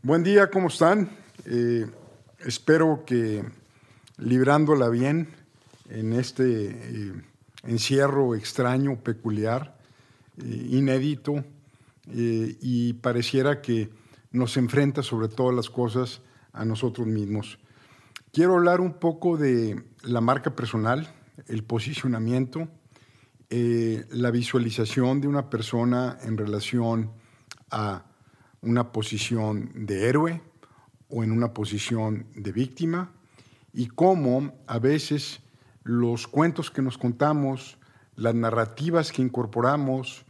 Buen día, ¿cómo están? Eh, espero que librándola bien en este eh, encierro extraño, peculiar, eh, inédito, y pareciera que nos enfrenta sobre todas las cosas a nosotros mismos. Quiero hablar un poco de la marca personal, el posicionamiento, la visualización de una persona en relación a una posición de héroe o en una posición de víctima. Y cómo a veces los cuentos que nos contamos, las narrativas que incorporamos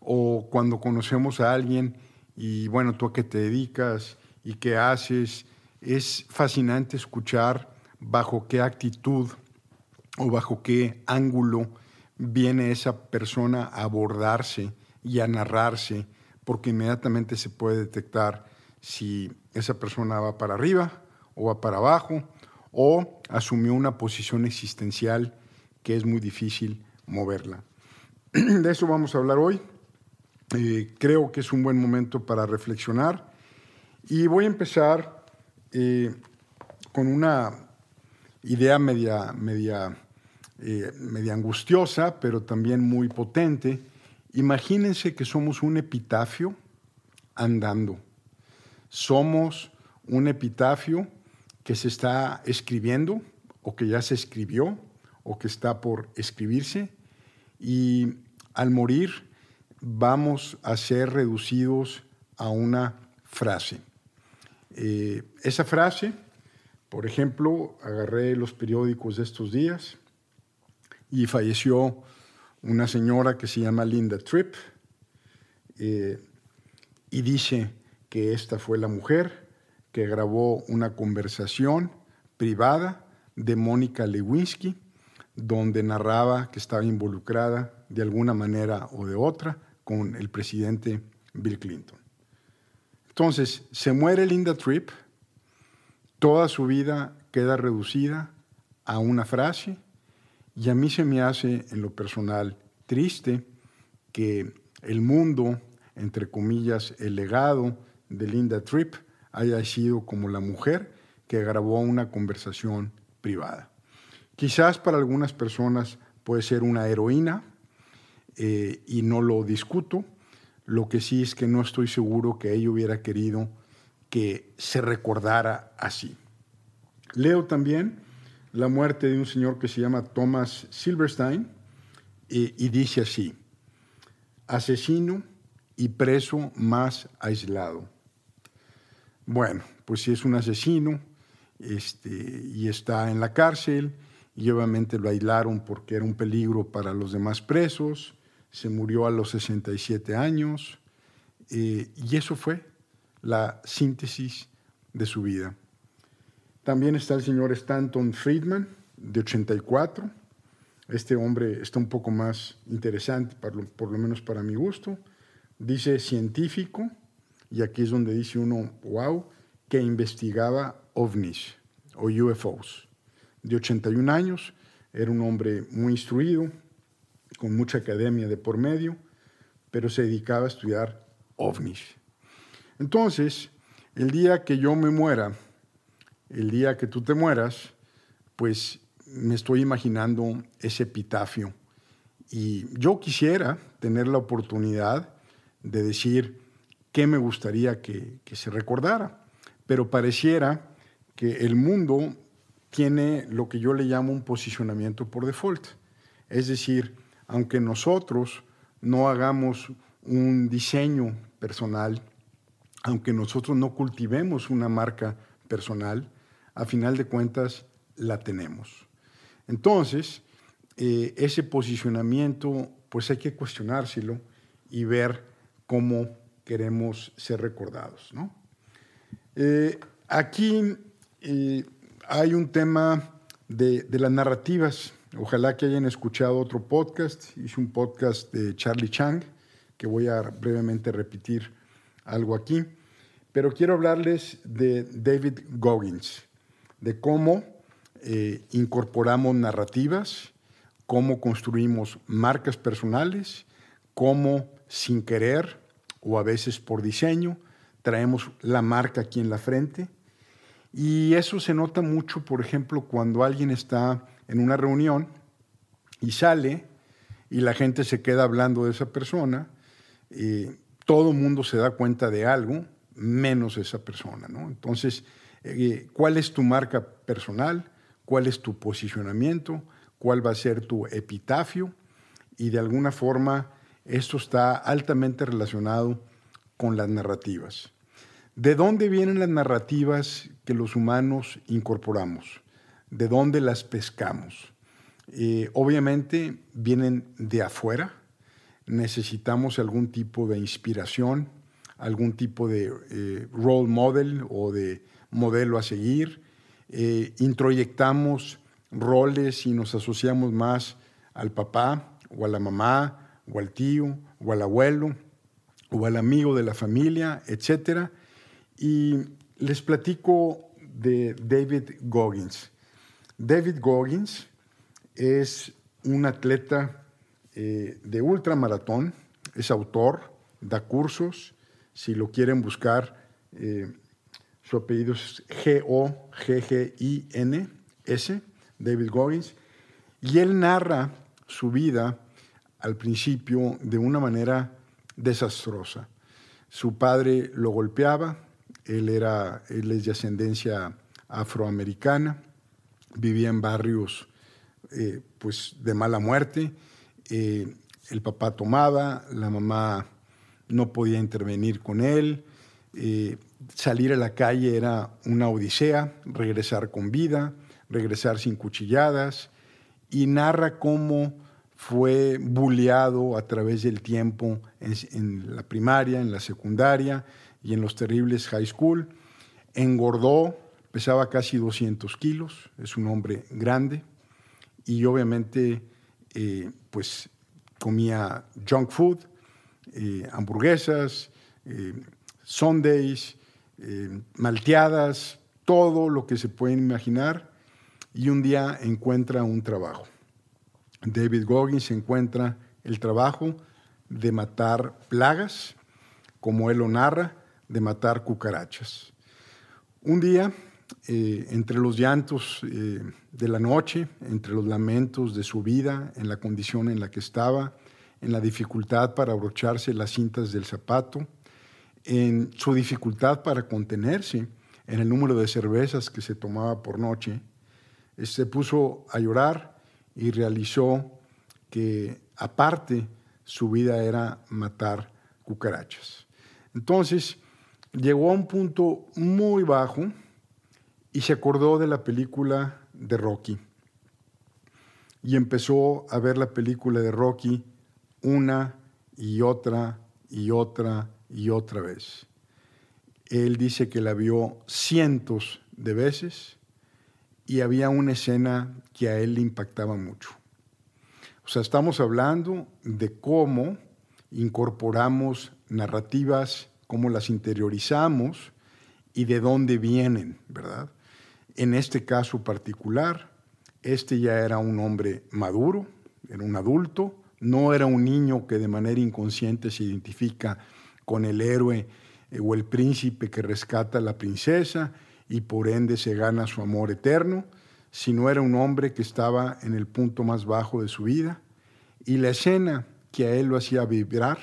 o cuando conocemos a alguien y bueno, tú a qué te dedicas y qué haces, es fascinante escuchar bajo qué actitud o bajo qué ángulo viene esa persona a abordarse y a narrarse porque inmediatamente se puede detectar si esa persona va para arriba o va para abajo o asumió una posición existencial que es muy difícil moverla. De eso vamos a hablar hoy. Eh, creo que es un buen momento para reflexionar y voy a empezar eh, con una idea media, media, eh, media angustiosa, pero también muy potente, Imagínense que somos un epitafio andando. Somos un epitafio que se está escribiendo o que ya se escribió o que está por escribirse y al morir vamos a ser reducidos a una frase. Eh, esa frase, por ejemplo, agarré los periódicos de estos días y falleció una señora que se llama Linda Tripp, eh, y dice que esta fue la mujer que grabó una conversación privada de Mónica Lewinsky, donde narraba que estaba involucrada de alguna manera o de otra con el presidente Bill Clinton. Entonces, se muere Linda Tripp, toda su vida queda reducida a una frase, y a mí se me hace, en lo personal, triste que el mundo, entre comillas, el legado de Linda Tripp haya sido como la mujer que grabó una conversación privada. Quizás para algunas personas puede ser una heroína eh, y no lo discuto. Lo que sí es que no estoy seguro que ella hubiera querido que se recordara así. Leo también la muerte de un señor que se llama Thomas Silverstein y, dice así, asesino y preso más aislado. Bueno, pues si es un asesino este, y está en la cárcel y obviamente lo aislaron porque era un peligro para los demás presos, se murió a los 67 años eh, y eso fue la síntesis de su vida. También está el señor Stanton Friedman, de 84. Este hombre está un poco más interesante, por lo, menos para mi gusto. Dice científico, y aquí es donde dice uno, wow, que investigaba ovnis o UFOs. De 81 años, era un hombre muy instruido, con mucha academia de por medio, pero se dedicaba a estudiar ovnis. Entonces, el día que yo me muera, el día que tú te mueras, pues me estoy imaginando ese epitafio. Y yo quisiera tener la oportunidad de decir qué me gustaría que, se recordara, pero pareciera que el mundo tiene lo que yo le llamo un posicionamiento por default. Es decir, aunque nosotros no hagamos un diseño personal, aunque nosotros no cultivemos una marca personal, a final de cuentas la tenemos. Entonces, eh, ese posicionamiento, pues hay que cuestionárselo y ver cómo queremos ser recordados. Eh, aquí eh, hay un tema de, de, las narrativas. Ojalá que hayan escuchado otro podcast. Hice un podcast de Charlie Chang, que voy a brevemente repetir algo aquí. Pero quiero hablarles de David Goggins de cómo eh, incorporamos narrativas, cómo construimos marcas personales, cómo sin querer o a veces por diseño traemos la marca aquí en la frente. Y eso se nota mucho, por ejemplo, cuando alguien está en una reunión y sale y la gente se queda hablando de esa persona, eh, todo mundo se da cuenta de algo, menos esa persona. ¿no? Entonces, eh, ¿cuál es tu marca personal? ¿Cuál es tu posicionamiento? ¿Cuál va a ser tu epitafio? Y de alguna forma, esto está altamente relacionado con las narrativas. ¿De dónde vienen las narrativas que los humanos incorporamos? ¿De dónde las pescamos? Eh, obviamente vienen de afuera, necesitamos algún tipo de inspiración, algún tipo de eh, role model o de modelo a seguir, eh, introyectamos roles y nos asociamos más al papá o a la mamá o al tío o al abuelo o al amigo de la familia, etc. Y les platico de David Goggins. David Goggins es un atleta eh, de ultramaratón, es autor, da cursos, si lo quieren buscar, eh, su apellido es G-O-G-G-I-N-S, David Goggins, y él narra su vida al principio de una manera desastrosa. Su padre lo golpeaba, él, era, él es de ascendencia afroamericana, vivía en barrios eh, pues de mala muerte, eh, el papá tomaba, la mamá no podía intervenir con él, eh, salir a la calle era una odisea, regresar con vida, regresar sin cuchilladas, y narra cómo fue bulleado a través del tiempo en, la primaria, en la secundaria y en los terribles high school. Engordó, pesaba casi 200 kilos, es un hombre grande y obviamente eh, pues comía junk food, eh, hamburguesas, eh, sundays, malteadas, todo lo que se pueden imaginar y un día encuentra un trabajo. David Goggins encuentra el trabajo de matar plagas, como él lo narra, de matar cucarachas. Un día, eh, entre los llantos eh, de la noche, entre los lamentos de su vida, en la condición en la que estaba, en la dificultad para abrocharse las cintas del zapato, en su dificultad para contenerse en el número de cervezas que se tomaba por noche, se puso a llorar y realizó que aparte su vida era matar cucarachas. Entonces llegó a un punto muy bajo y se acordó de la película de Rocky y empezó a ver la película de Rocky una y otra y otra y otra vez. Él dice que la vio cientos de veces y había una escena que a él le impactaba mucho. O sea, estamos hablando de cómo incorporamos narrativas, cómo las interiorizamos y de dónde vienen, ¿verdad? En este caso particular, este ya era un hombre maduro, era un adulto, no era un niño que de manera inconsciente se identifica con el héroe eh, o el príncipe que rescata a la princesa, y por ende se gana su amor eterno, sino era un hombre que estaba en el punto más bajo de su vida. Y la escena que a él lo hacía vibrar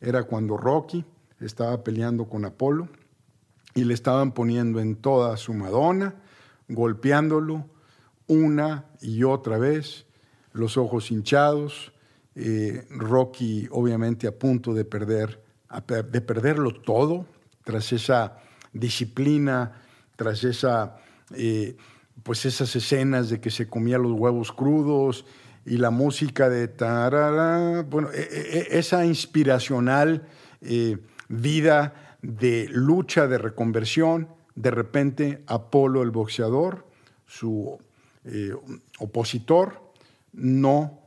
era cuando Rocky estaba peleando con Apolo y le estaban poniendo en toda su Madonna, golpeándolo una y otra vez, los ojos hinchados, eh, Rocky obviamente a punto de perder, de perderlo todo tras esa disciplina tras esa, eh, pues esas escenas de que se comía los huevos crudos y la música de tarara, bueno, e, e, e, esa inspiracional eh, vida de lucha, de reconversión, de repente Apolo el boxeador, su eh, opositor, no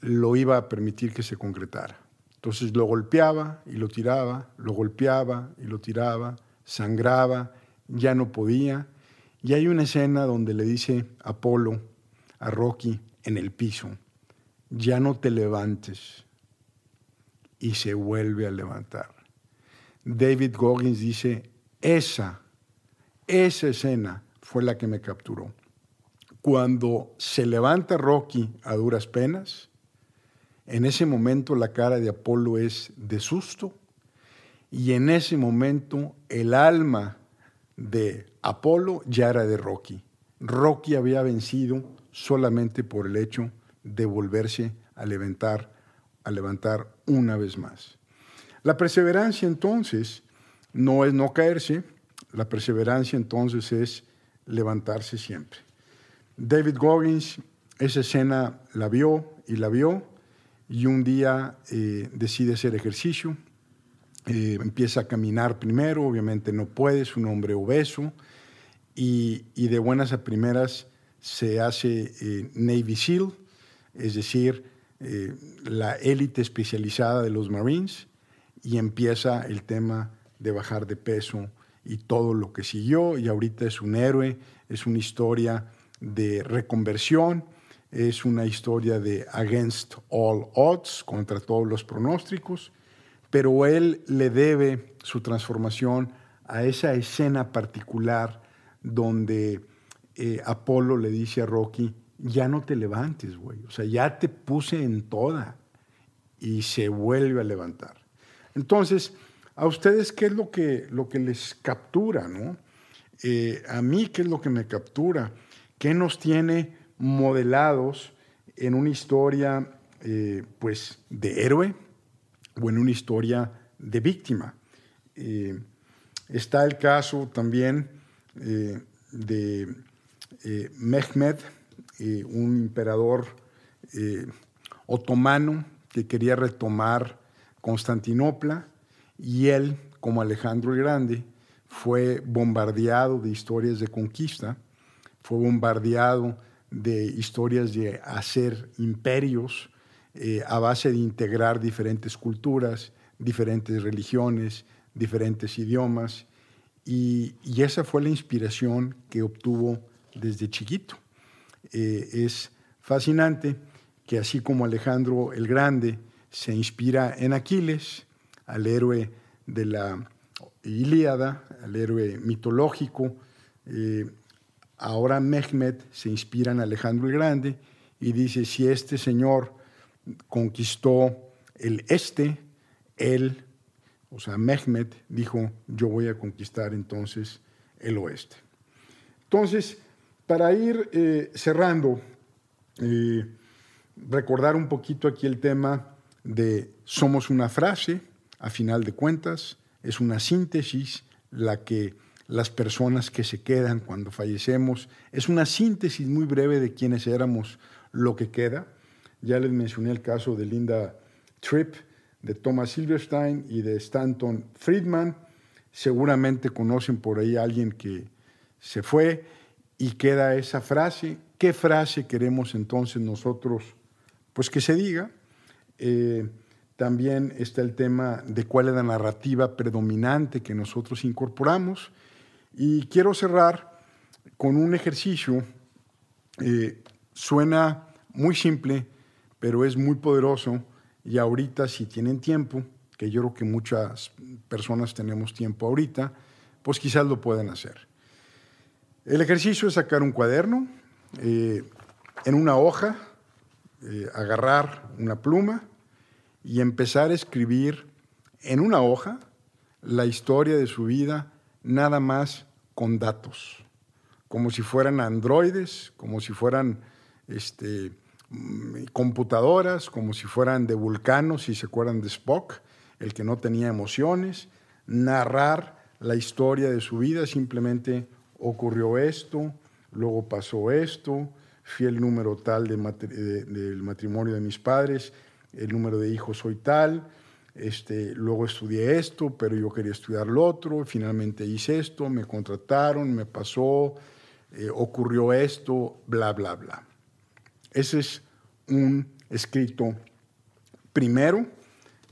lo iba a permitir que se concretara. Entonces lo golpeaba y lo tiraba, lo golpeaba y lo tiraba, sangraba ya no podía. Y hay una escena donde le dice Apolo a Rocky en el piso, ya no te levantes. Y se vuelve a levantar. David Goggins dice, esa, esa escena fue la que me capturó. Cuando se levanta Rocky a duras penas, en ese momento la cara de Apolo es de susto y en ese momento el alma de Apolo ya era de Rocky. Rocky había vencido solamente por el hecho de volverse a levantar, a levantar una vez más. La perseverancia entonces no es no caerse, la perseverancia entonces es levantarse siempre. David Goggins esa escena la vio y la vio y un día eh, decide hacer ejercicio, eh, empieza a caminar primero, obviamente no puede, es un hombre obeso y, de buenas a primeras se hace eh, Navy SEAL, es decir, la élite especializada de los Marines y empieza el tema de bajar de peso y todo lo que siguió y ahorita es un héroe, es una historia de reconversión, es una historia de against all odds, contra todos los pronósticos, pero él le debe su transformación a esa escena particular donde eh, Apolo le dice a Rocky, ya no te levantes, güey, o sea, ya te puse en toda y se vuelve a levantar. Entonces, a ustedes, ¿qué es lo que, lo que les captura? ¿no? Eh, a mí, ¿qué es lo que me captura? ¿Qué nos tiene modelados en una historia eh, pues, de héroe o en una historia de víctima? Eh, está el caso también de Mehmed, un emperador otomano que quería retomar Constantinopla y él, como Alejandro el Grande, fue bombardeado de historias de conquista, fue bombardeado de historias de hacer imperios eh, a base de integrar diferentes culturas, diferentes religiones, diferentes idiomas, y, esa fue la inspiración que obtuvo desde chiquito. Eh, es fascinante que así como Alejandro el Grande se inspira en Aquiles, al héroe de la Ilíada, al héroe mitológico. Eh, ahora Mehmed se inspira en Alejandro el Grande y dice, si este señor conquistó el este, él, o sea, Mehmed dijo, yo voy a conquistar entonces el oeste. Entonces, para ir eh, cerrando, eh, recordar un poquito aquí el tema de somos una frase, a final de cuentas, es una síntesis la que las personas que se quedan cuando fallecemos, es una síntesis muy breve de quienes éramos lo que queda. Ya les mencioné el caso de Linda Tripp, de Thomas Silverstein y de Stanton Friedman. Seguramente conocen por ahí a alguien que se fue y queda esa frase. ¿Qué frase queremos entonces nosotros? Pues que se diga. Eh, también está el tema de cuál es la narrativa predominante que nosotros incorporamos. Y quiero cerrar con un ejercicio. Eh, suena muy simple, pero es muy poderoso. Y ahorita, si tienen tiempo, que yo creo que muchas personas tenemos tiempo ahorita, pues quizás lo puedan hacer. El ejercicio es sacar un cuaderno, eh, en una hoja, agarrar una pluma y empezar a escribir en una hoja la historia de su vida, nada más con datos, como si fueran androides, como si fueran este, mm, computadoras, como si fueran de Vulcano, si se acuerdan de Spock, el que no tenía emociones, narrar la historia de su vida, simplemente ocurrió esto, luego pasó esto, fui el número tal del matrimonio de mis padres, el número de hijos soy tal, este, luego estudié esto, pero yo quería estudiar lo otro, finalmente hice esto, me contrataron, me pasó, eh, ocurrió esto, bla, bla, bla. Ese es un escrito primero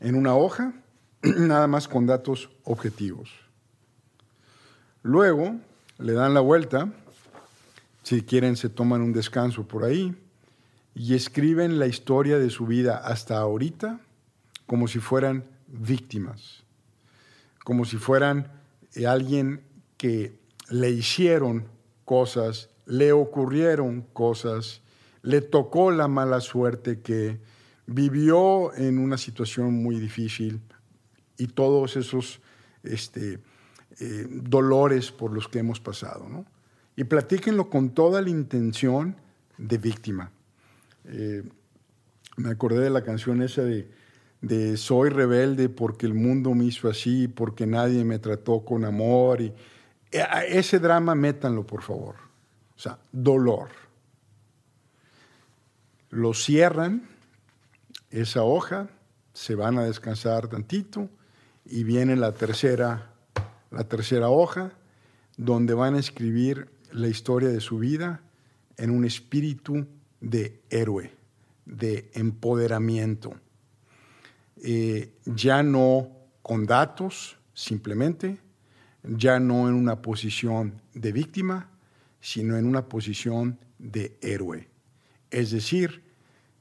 en una hoja, nada más con datos objetivos. Luego le dan la vuelta, si quieren se toman un descanso por ahí, y escriben la historia de su vida hasta ahorita como si fueran víctimas, como si fueran eh, alguien que le hicieron cosas, le ocurrieron cosas, le tocó la mala suerte que vivió en una situación muy difícil y todos esos este, eh, dolores por los que hemos pasado. ¿no? Y platíquenlo con toda la intención de víctima. Eh, me acordé de la canción esa de, de, Soy rebelde porque el mundo me hizo así, porque nadie me trató con amor. Y, eh, ese drama métanlo, por favor. O sea, dolor. Lo cierran, esa hoja, se van a descansar tantito y viene la tercera, la tercera hoja, donde van a escribir la historia de su vida en un espíritu de héroe, de empoderamiento. Eh, ya no con datos, simplemente, ya no en una posición de víctima, sino en una posición de héroe. Es decir,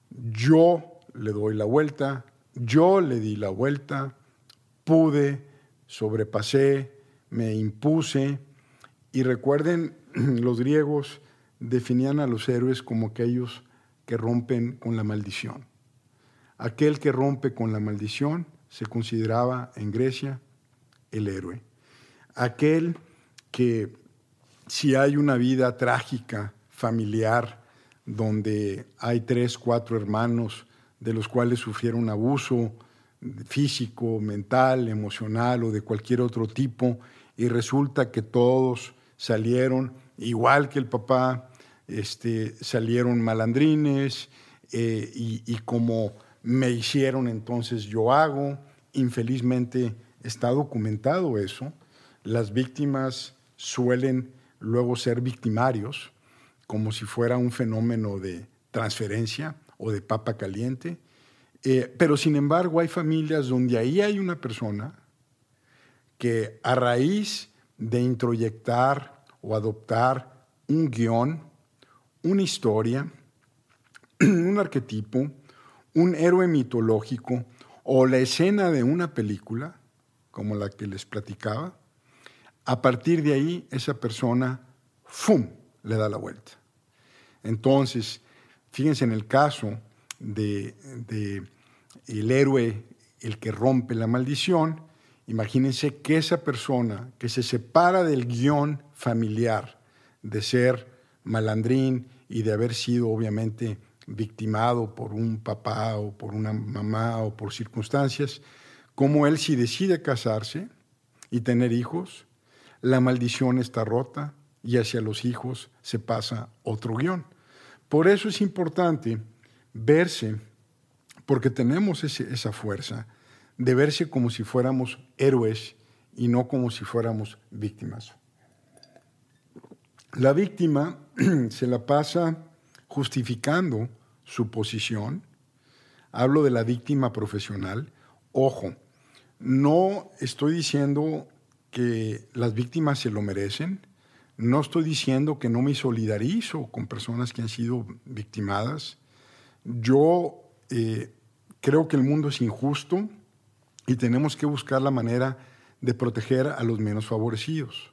yo le doy la vuelta, yo le di la vuelta, pude, sobrepasé, me impuse. Y recuerden, los griegos definían a los héroes como aquellos que rompen con la maldición. Aquel que rompe con la maldición se consideraba en Grecia el héroe. Aquel que si hay una vida trágica, familiar, donde hay tres, cuatro hermanos de los cuales sufrieron abuso físico, mental, emocional o de cualquier otro tipo, y resulta que todos salieron igual que el papá, este, salieron malandrines eh, y, y como me hicieron entonces yo hago. Infelizmente está documentado eso. Las víctimas suelen luego ser victimarios, como si fuera un fenómeno de transferencia o de papa caliente. Eh, pero sin embargo hay familias donde ahí hay una persona que a raíz de introyectar o adoptar un guion, una historia, un arquetipo, un héroe mitológico o la escena de una película, como la que les platicaba, a partir de ahí esa persona, ¡fum!, le da la vuelta. Entonces, fíjense en el caso de, de el héroe, el que rompe la maldición, imagínense que esa persona que se separa del guion familiar de ser malandrín y de haber sido obviamente victimado por un papá o por una mamá o por circunstancias, como él si decide casarse y tener hijos, la maldición está rota y hacia los hijos se pasa otro guion. Por eso es importante verse, porque tenemos esa fuerza de verse como si fuéramos héroes y no como si fuéramos víctimas. La víctima se la pasa justificando su posición. Hablo de la víctima profesional. Ojo, no estoy diciendo que las víctimas se lo merecen. No estoy diciendo que no me solidarizo con personas que han sido victimadas. Yo eh, creo que el mundo es injusto y tenemos que buscar la manera de proteger a los menos favorecidos.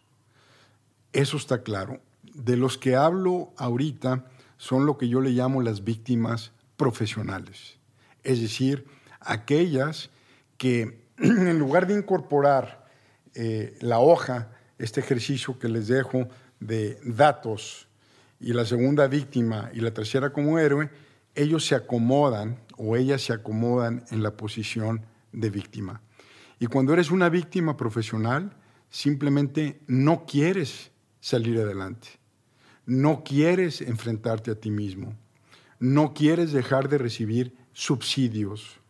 Eso está claro. De los que hablo ahorita son lo que yo le llamo las víctimas profesionales, es decir, aquellas que en lugar de incorporar eh, la hoja, este ejercicio que les dejo de datos, y la segunda víctima y la tercera como héroe, ellos se acomodan o ellas se acomodan en la posición de víctima. Y cuando eres una víctima profesional, simplemente no quieres salir adelante, no quieres enfrentarte a ti mismo, no quieres dejar de recibir subsidios,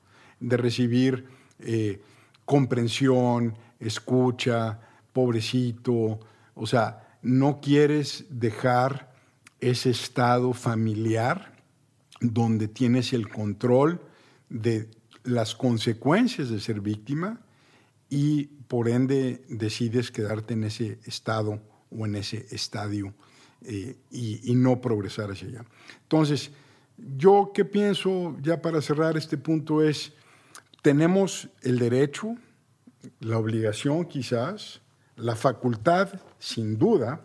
de recibir eh, comprensión, escucha, pobrecito, o sea, no quieres dejar ese estado familiar donde tienes el control de las consecuencias de ser víctima y por ende decides quedarte en ese estado o en ese estadio eh, y, y, no progresar hacia allá. Entonces, yo qué pienso ya para cerrar este punto es, tenemos el derecho la obligación quizás, la facultad, sin duda,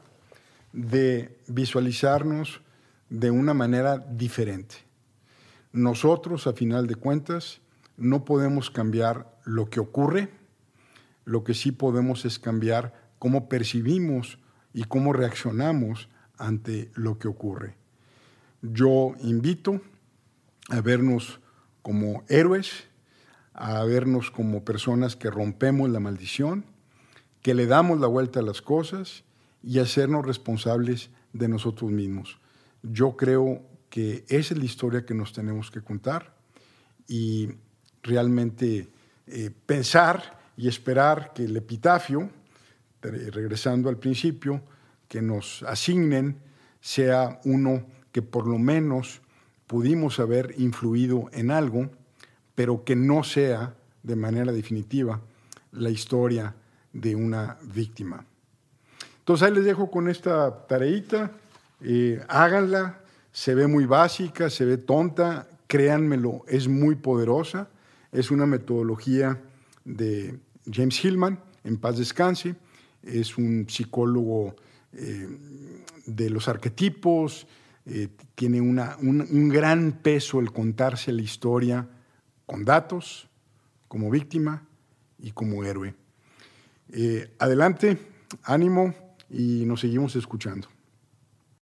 de visualizarnos de una manera diferente. Nosotros, a final de cuentas, no podemos cambiar lo que ocurre, lo que sí podemos es cambiar cómo percibimos y cómo reaccionamos ante lo que ocurre. Yo invito a vernos como héroes, a vernos como personas que rompemos la maldición, que le damos la vuelta a las cosas y hacernos responsables de nosotros mismos. Yo creo que esa es la historia que nos tenemos que contar y realmente eh, pensar y esperar que el epitafio, regresando al principio, que nos asignen sea uno que por lo menos pudimos haber influido en algo, pero que no sea de manera definitiva la historia de una víctima. Entonces ahí les dejo con esta tareita, eh, háganla, se ve muy básica, se ve tonta, créanmelo, es muy poderosa, es una metodología de James Hillman, en paz descanse, es un psicólogo eh, de los arquetipos, eh, tiene un, gran peso el contarse la historia con datos, como víctima y como héroe. Eh, adelante, ánimo y nos seguimos escuchando.